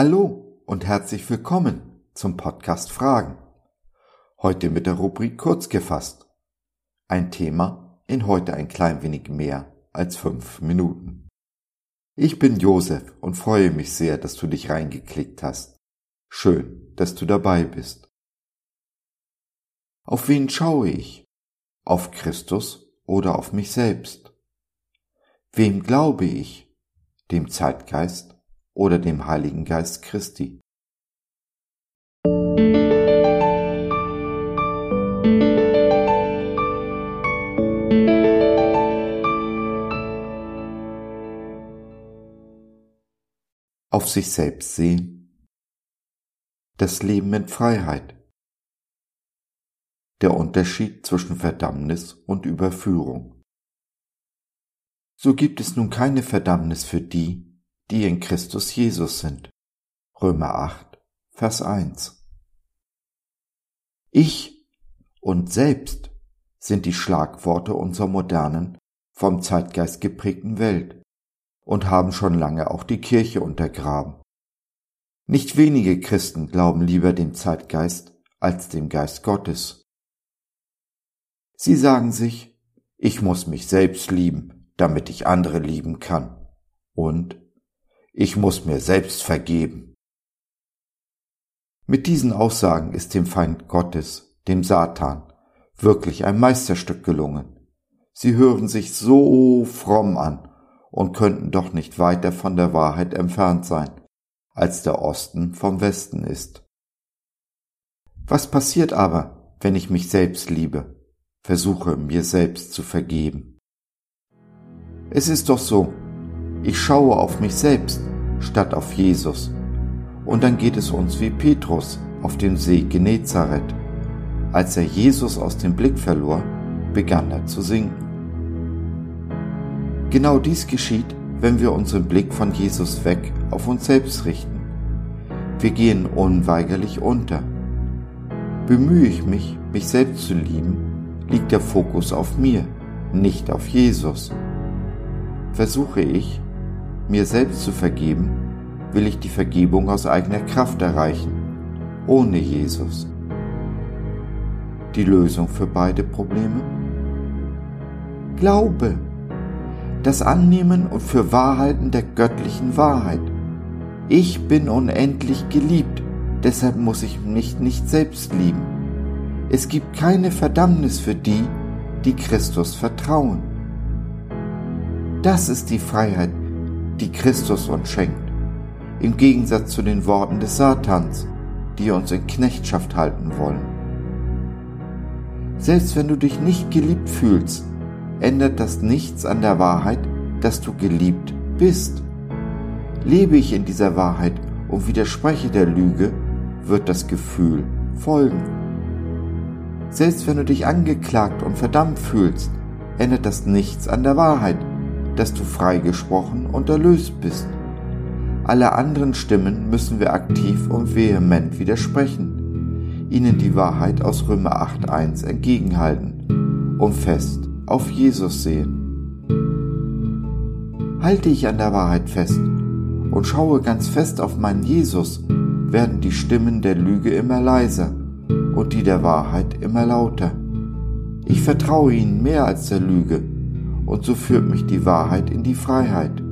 Hallo und herzlich willkommen zum Podcast Fragen. Heute mit der Rubrik kurz gefasst. Ein Thema in heute ein klein wenig mehr als fünf Minuten. Ich bin Josef und freue mich sehr, dass du dich reingeklickt hast. Schön, dass du dabei bist. Auf wen schaue ich? Auf Christus oder auf mich selbst? Wem glaube ich? Dem Zeitgeist oder dem Heiligen Geist Christi. Auf sich selbst sehen. Das Leben in Freiheit. Der Unterschied zwischen Verdammnis und Überführung. So gibt es nun keine Verdammnis für die, die in Christus Jesus sind. Römer 8, Vers 1. Ich und selbst sind die Schlagworte unserer modernen, vom Zeitgeist geprägten Welt und haben schon lange auch die Kirche untergraben. Nicht wenige Christen glauben lieber dem Zeitgeist als dem Geist Gottes. Sie sagen sich, ich muss mich selbst lieben, damit ich andere lieben kann. Und ich muss mir selbst vergeben. Mit diesen Aussagen ist dem Feind Gottes, dem Satan, wirklich ein Meisterstück gelungen. Sie hören sich so fromm an und könnten doch nicht weiter von der Wahrheit entfernt sein, als der Osten vom Westen ist. Was passiert aber, wenn ich mich selbst liebe, versuche mir selbst zu vergeben? Es ist doch so, ich schaue auf mich selbst statt auf Jesus. Und dann geht es uns wie Petrus auf dem See Genezareth. Als er Jesus aus dem Blick verlor, begann er zu sinken. Genau dies geschieht, wenn wir unseren Blick von Jesus weg auf uns selbst richten. Wir gehen unweigerlich unter. Bemühe ich mich, mich selbst zu lieben, liegt der Fokus auf mir, nicht auf Jesus. Versuche ich, mir selbst zu vergeben, will ich die Vergebung aus eigener Kraft erreichen, ohne Jesus. Die Lösung für beide Probleme? Glaube, das Annehmen und für Wahrheiten der göttlichen Wahrheit. Ich bin unendlich geliebt, deshalb muss ich mich nicht selbst lieben. Es gibt keine Verdammnis für die, die Christus vertrauen. Das ist die Freiheit, die Christus uns schenkt, im Gegensatz zu den Worten des Satans, die uns in Knechtschaft halten wollen. Selbst wenn du dich nicht geliebt fühlst, ändert das nichts an der Wahrheit, dass du geliebt bist. Lebe ich in dieser Wahrheit und widerspreche der Lüge, wird das Gefühl folgen. Selbst wenn du dich angeklagt und verdammt fühlst, ändert das nichts an der Wahrheit, dass du freigesprochen und erlöst bist. Alle anderen Stimmen müssen wir aktiv und vehement widersprechen, ihnen die Wahrheit aus Römer 8.1 entgegenhalten und fest auf Jesus sehen. Halte ich an der Wahrheit fest und schaue ganz fest auf meinen Jesus, werden die Stimmen der Lüge immer leiser und die der Wahrheit immer lauter. Ich vertraue ihnen mehr als der Lüge und so führt mich die Wahrheit in die Freiheit,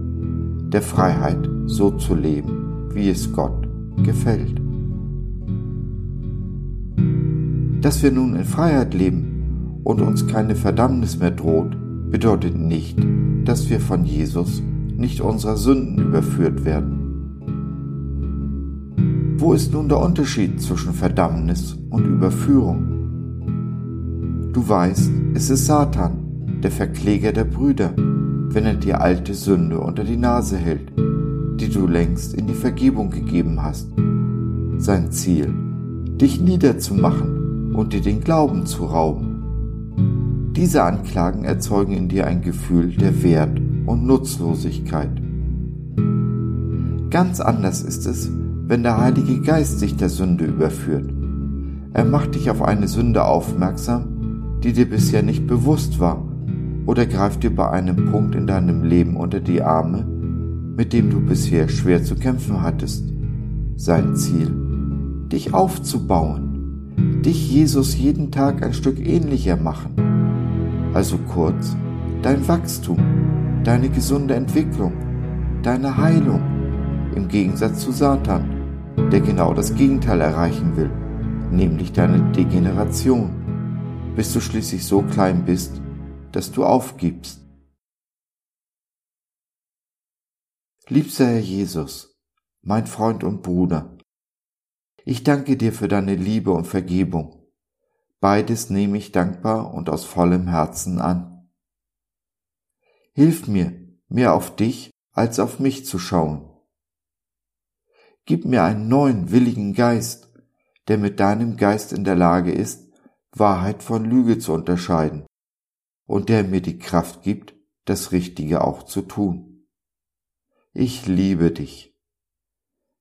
der Freiheit so zu leben, wie es Gott gefällt. Dass wir nun in Freiheit leben und uns keine Verdammnis mehr droht, bedeutet nicht, dass wir von Jesus nicht unserer Sünden überführt werden. Wo ist nun der Unterschied zwischen Verdammnis und Überführung? Du weißt, es ist Satan, der Verkläger der Brüder, wenn er dir alte Sünde unter die Nase hält, die du längst in die Vergebung gegeben hast. Sein Ziel, dich niederzumachen und dir den Glauben zu rauben. Diese Anklagen erzeugen in dir ein Gefühl der Wert und Nutzlosigkeit. Ganz anders ist es, wenn der Heilige Geist sich der Sünde überführt. Er macht dich auf eine Sünde aufmerksam, die dir bisher nicht bewusst war oder greift dir bei einem Punkt in deinem Leben unter die Arme, mit dem du bisher schwer zu kämpfen hattest. sein Ziel, dich aufzubauen, dich Jesus jeden Tag ein Stück ähnlicher machen. Also kurz, dein Wachstum, deine gesunde Entwicklung, deine Heilung, im Gegensatz zu Satan, der genau das Gegenteil erreichen will, nämlich deine Degeneration, bis du schließlich so klein bist, dass du aufgibst. Liebster Herr Jesus, mein Freund und Bruder, ich danke dir für deine Liebe und Vergebung. Beides nehme ich dankbar und aus vollem Herzen an. Hilf mir, mehr auf dich als auf mich zu schauen. Gib mir einen neuen, willigen Geist, der mit deinem Geist in der Lage ist, Wahrheit von Lüge zu unterscheiden und der mir die Kraft gibt, das Richtige auch zu tun. Ich liebe dich.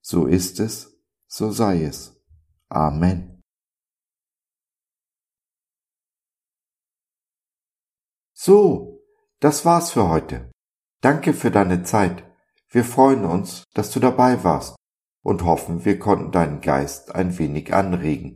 So ist es, so sei es. Amen. So, das war's für heute. Danke für deine Zeit. Wir freuen uns, dass du dabei warst und hoffen, wir konnten deinen Geist ein wenig anregen.